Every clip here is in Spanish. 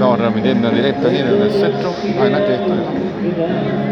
Doğru bir denle direkt dönüyor ve setro aynı ah, tekrar.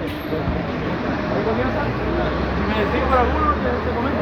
me decís por alguno, te, comento.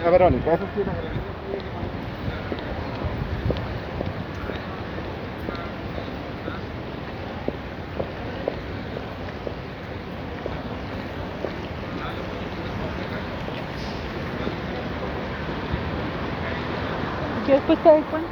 a Verônica. Essa sim, a Verônica. É eu passei quando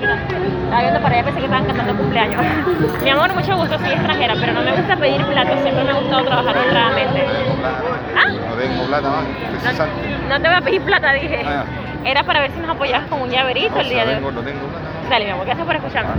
que no. Estaba viendo para allá, pensé que estaban cantando cumpleaños. Mi amor, mucho gusto, soy extranjera, pero no me gusta pedir platos, siempre me ha gustado trabajar honradamente. ¿Ah? No tengo plata, salte. No te voy a pedir plata, dije. Ah, Era para ver si nos apoyabas con un llaverito No, el día no de hoy. no tengo plata. no. Dale, mi amor, gracias por escucharme.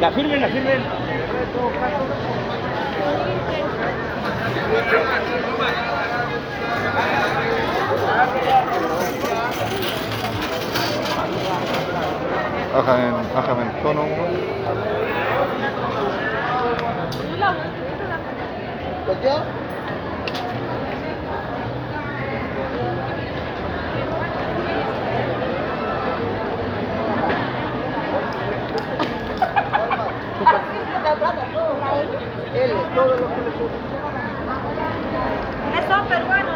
Ya, firmen, la firmen. Bájame, bájame el tono. Eso peruano,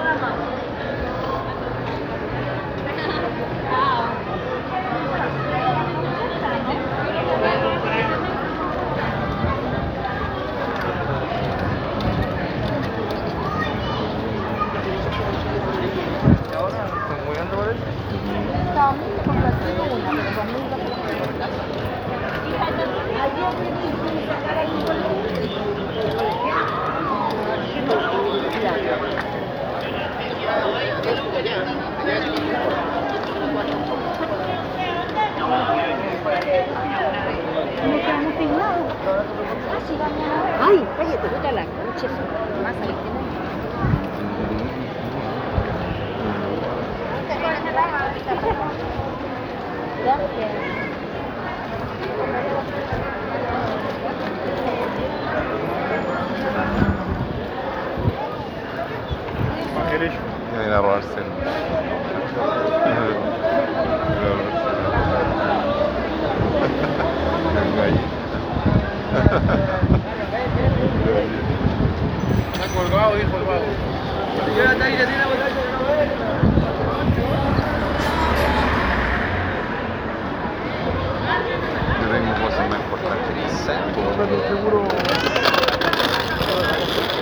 Colgado, hijo el vago. Yo tengo cosas más importantes que hacer. Ayuda,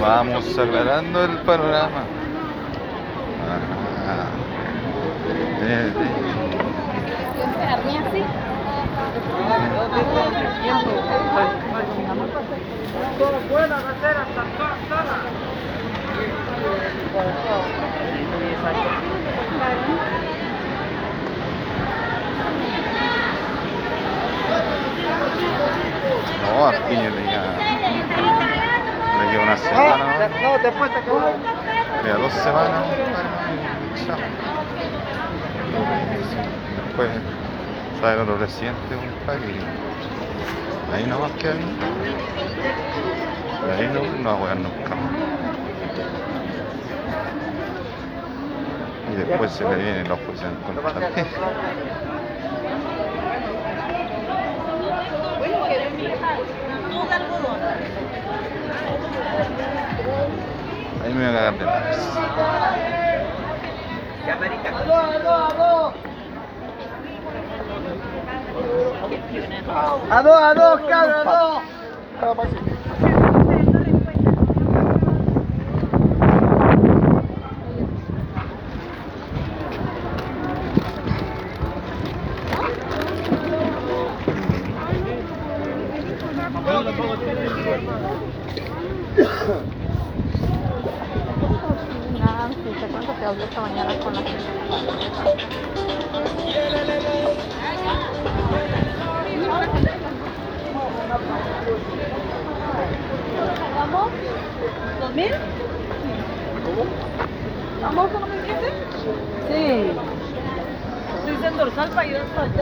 Vamos aclarando el panorama. No, a Piña queda, le queda una semana. No, después te. Le queda dos semanas. Después sale otro presidente, compadre. y Ahí nomás queda. Y ahí no, no va a jugar nunca más. Después se le vienen los jueces en contra también. Ahí me voy a cagar de risa. A dos, a dos, cabrón, a dos. Nada, sí, te cuento que hablé esta mañana con la ¿Vamos? ¿Dos mil? ¿Vamos con los mil quince? Sí. Estoy en dorsal para ir hasta allá.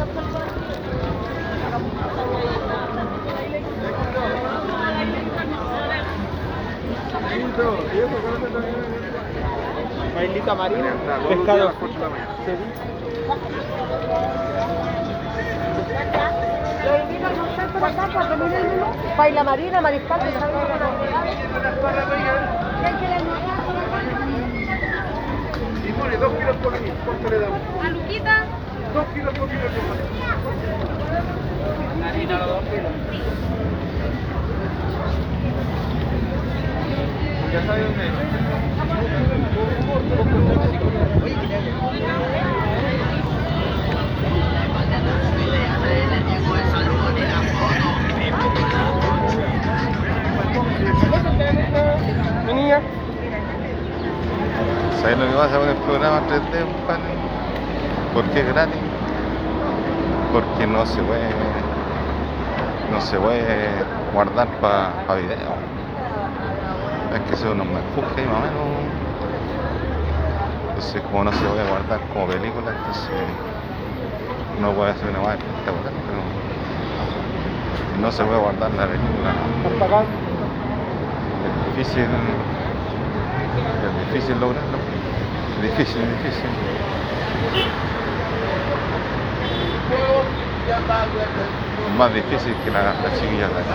Bailita marina, pescado. Baila marina, mariscal, dos kilos por mí, ¿cuánto le damos? ¿A Luquita? Dos kilos por kilo. Harina los dos kilos. Ya sabes dónde ¿Sabes lo que pasa con el programa 3D, compadre? ¿Por qué es gratis? Porque no se puede, no se puede guardar para video. Es que eso no me empuje más o menos. Entonces, como no se puede guardar como película, entonces no puede hacer una más espectacular, pero no se puede guardar la película. Es difícil, es difícil lograrlo. Difícil, difícil. Es más difícil que la, la chiquilla de acá.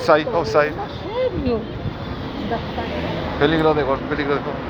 offside, offside. Peligro de gol, peligro de gol.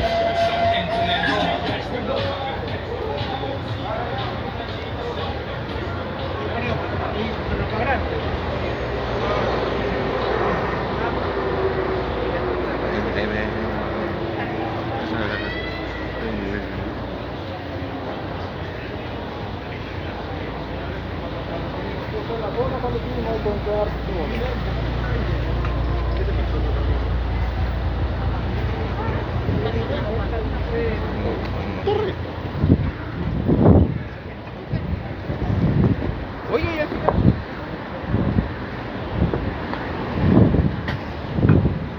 contar Corre. Oye,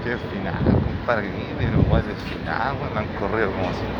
Qué final, compadre, igual me han corrido como así.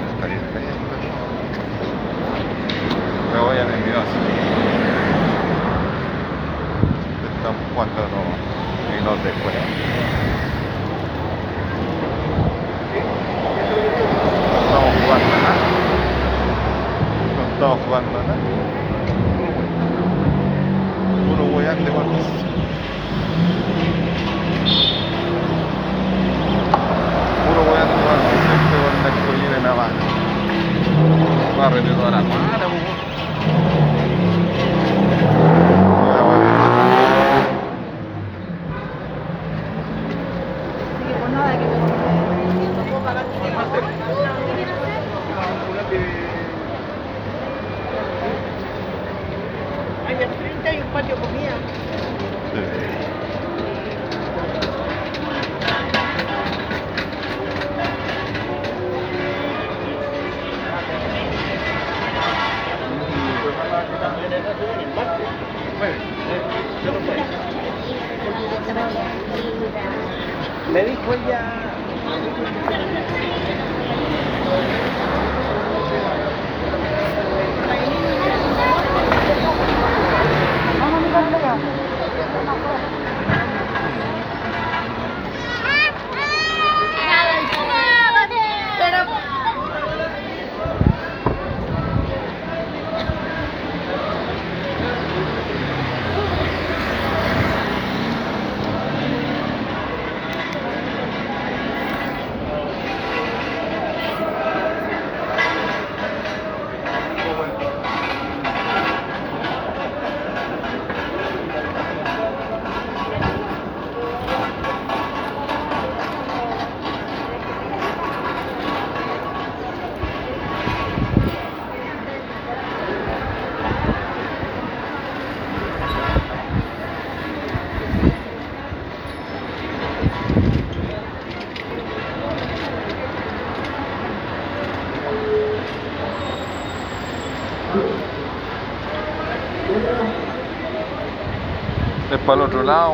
Lado.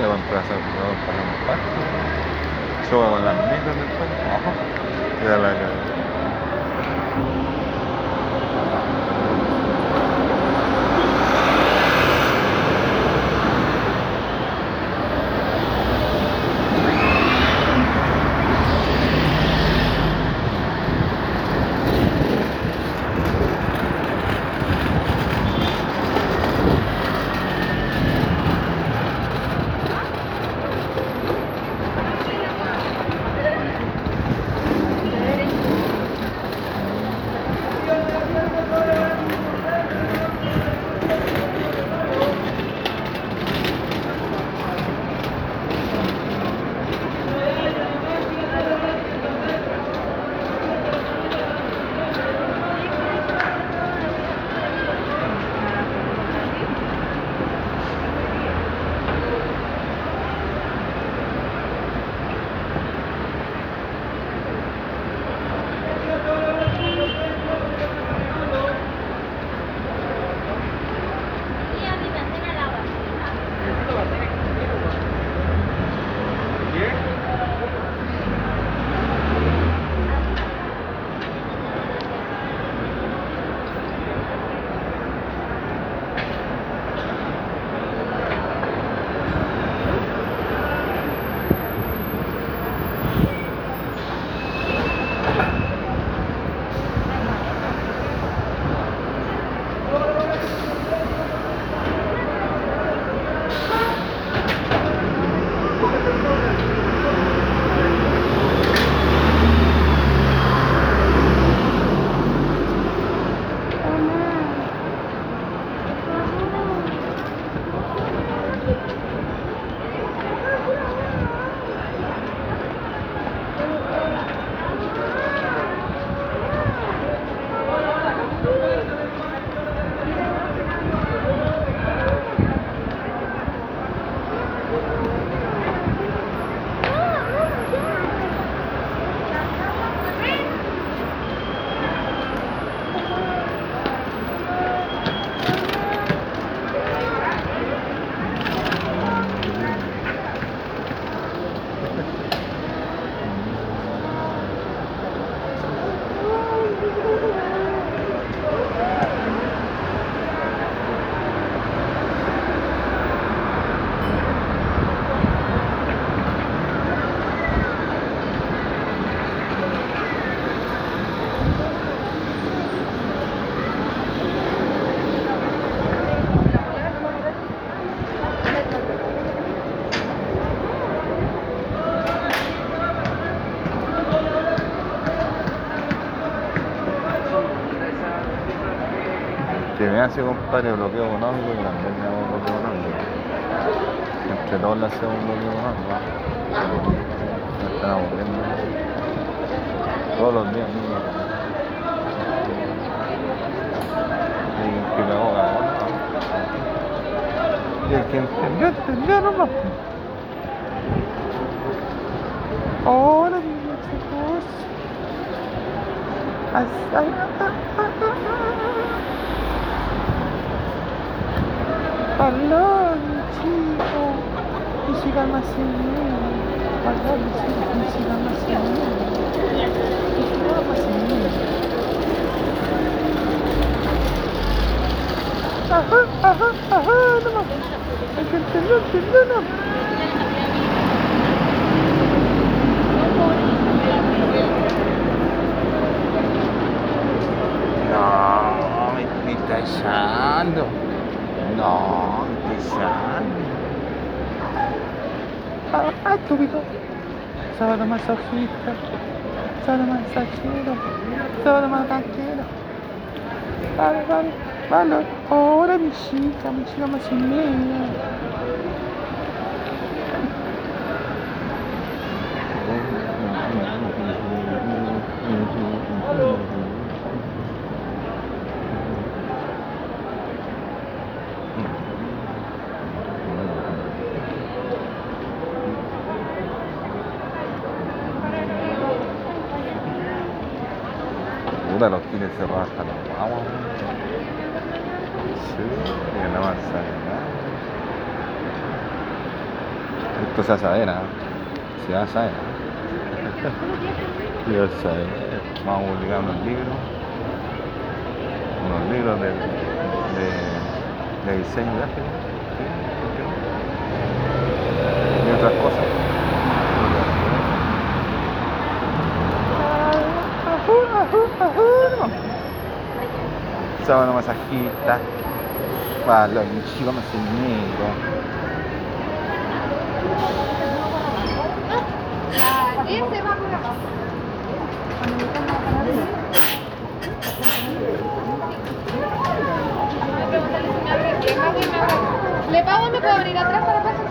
Le va a empezar a parques. Yo voy con las micros después. No, ya la cagué. Hace, compadre, bloqueo económico y también hago bloqueo económico. Entre todos le hacemos económico. Me están aburriendo. Todos los días, mismo. Y que me hago cagón. Y el que entendió, entendió nomás. Hola, mis chicos. As- ay, ah, ah, ah, mi chico. Y siga más en mi chico. Y siga más en. Y más. Ajá, ajá, ajá, nomás. El que nomás. No, me estoy. No, me estoy callando. Ah, ah, estúpido. Sábado masoquista. Sábado masajero. Sábado más tranquilo. Vale, vale, vale. Ahora mi chica, mi chica más tiene cerrados hasta los guaguas. Sí, y no avanza nada. Esto se va a saber, ¿ah? Se va a saber. Se va a saber. Vamos a publicar unos libros. Unos libros de, de, de diseño gráfico. Sí, ¿por qué no? Y otras cosas. Chicos más negro. Ese va por acá. ¿Le pago me puedo venir atrás para pasar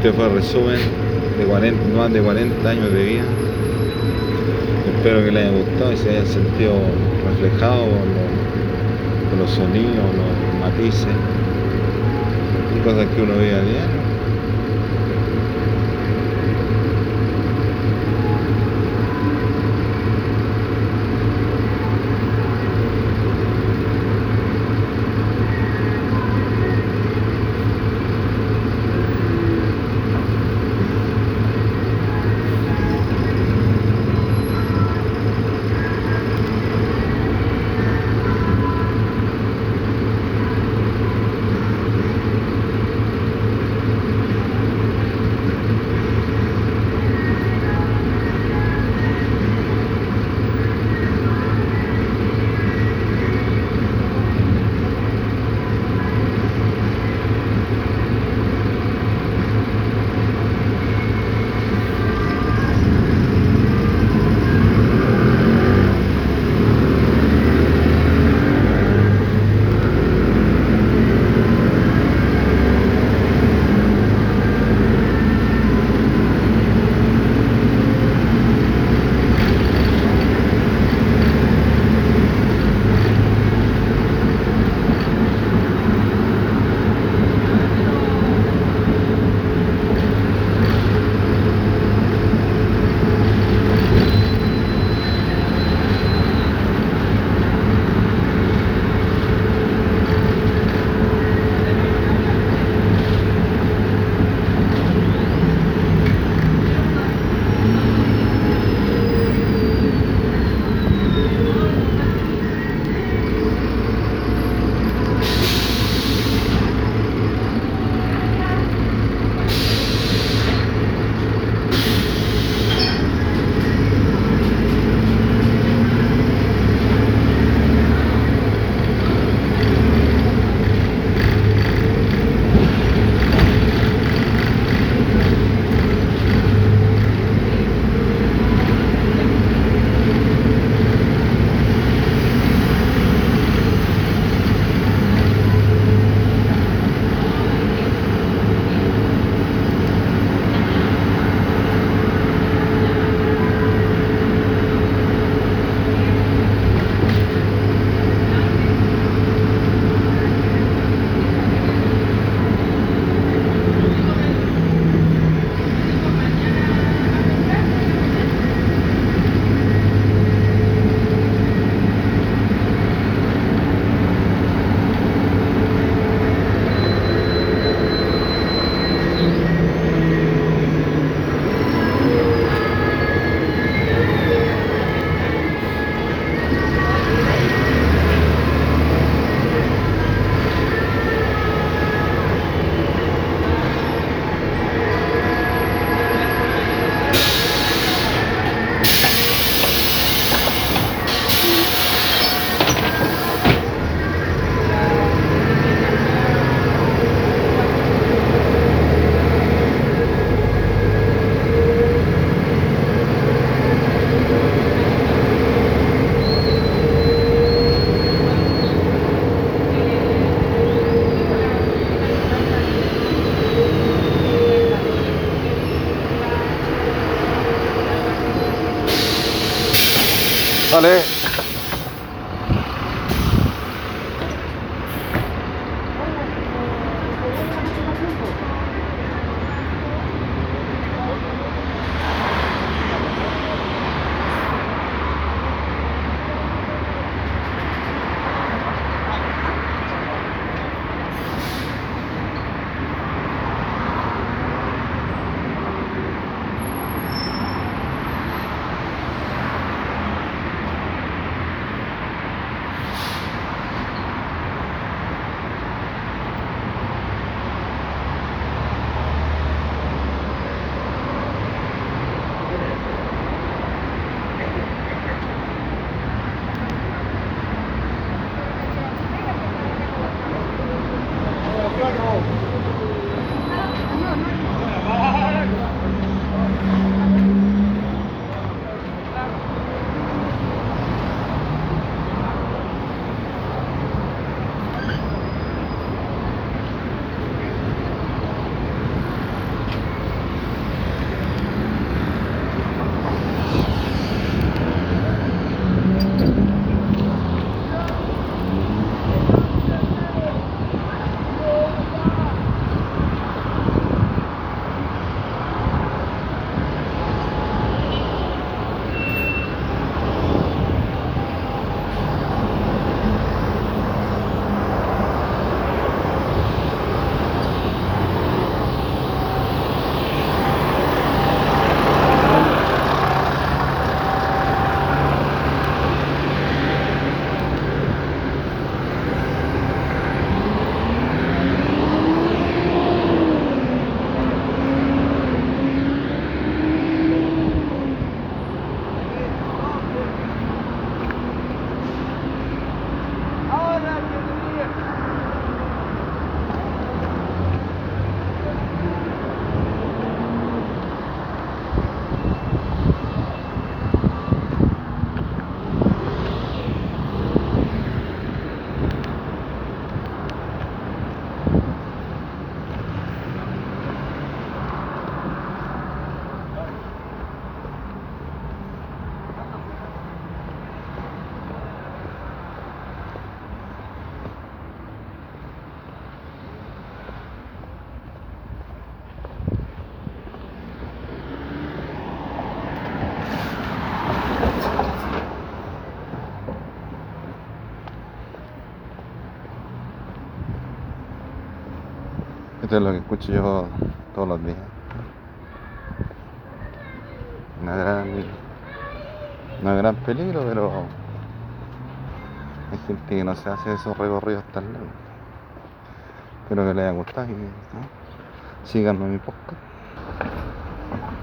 este fue el resumen de 40, más de 40 años de vida. Espero que les haya gustado y se hayan sentido reflejados con los, sonidos, los matices y cosas que uno ve a diario. Esto es lo que escucho yo todos los días. Una gran, una gran peligro, pero hay gente que no se hace esos recorridos tan largos. Espero que les haya gustado y ¿no? síganme mi podcast.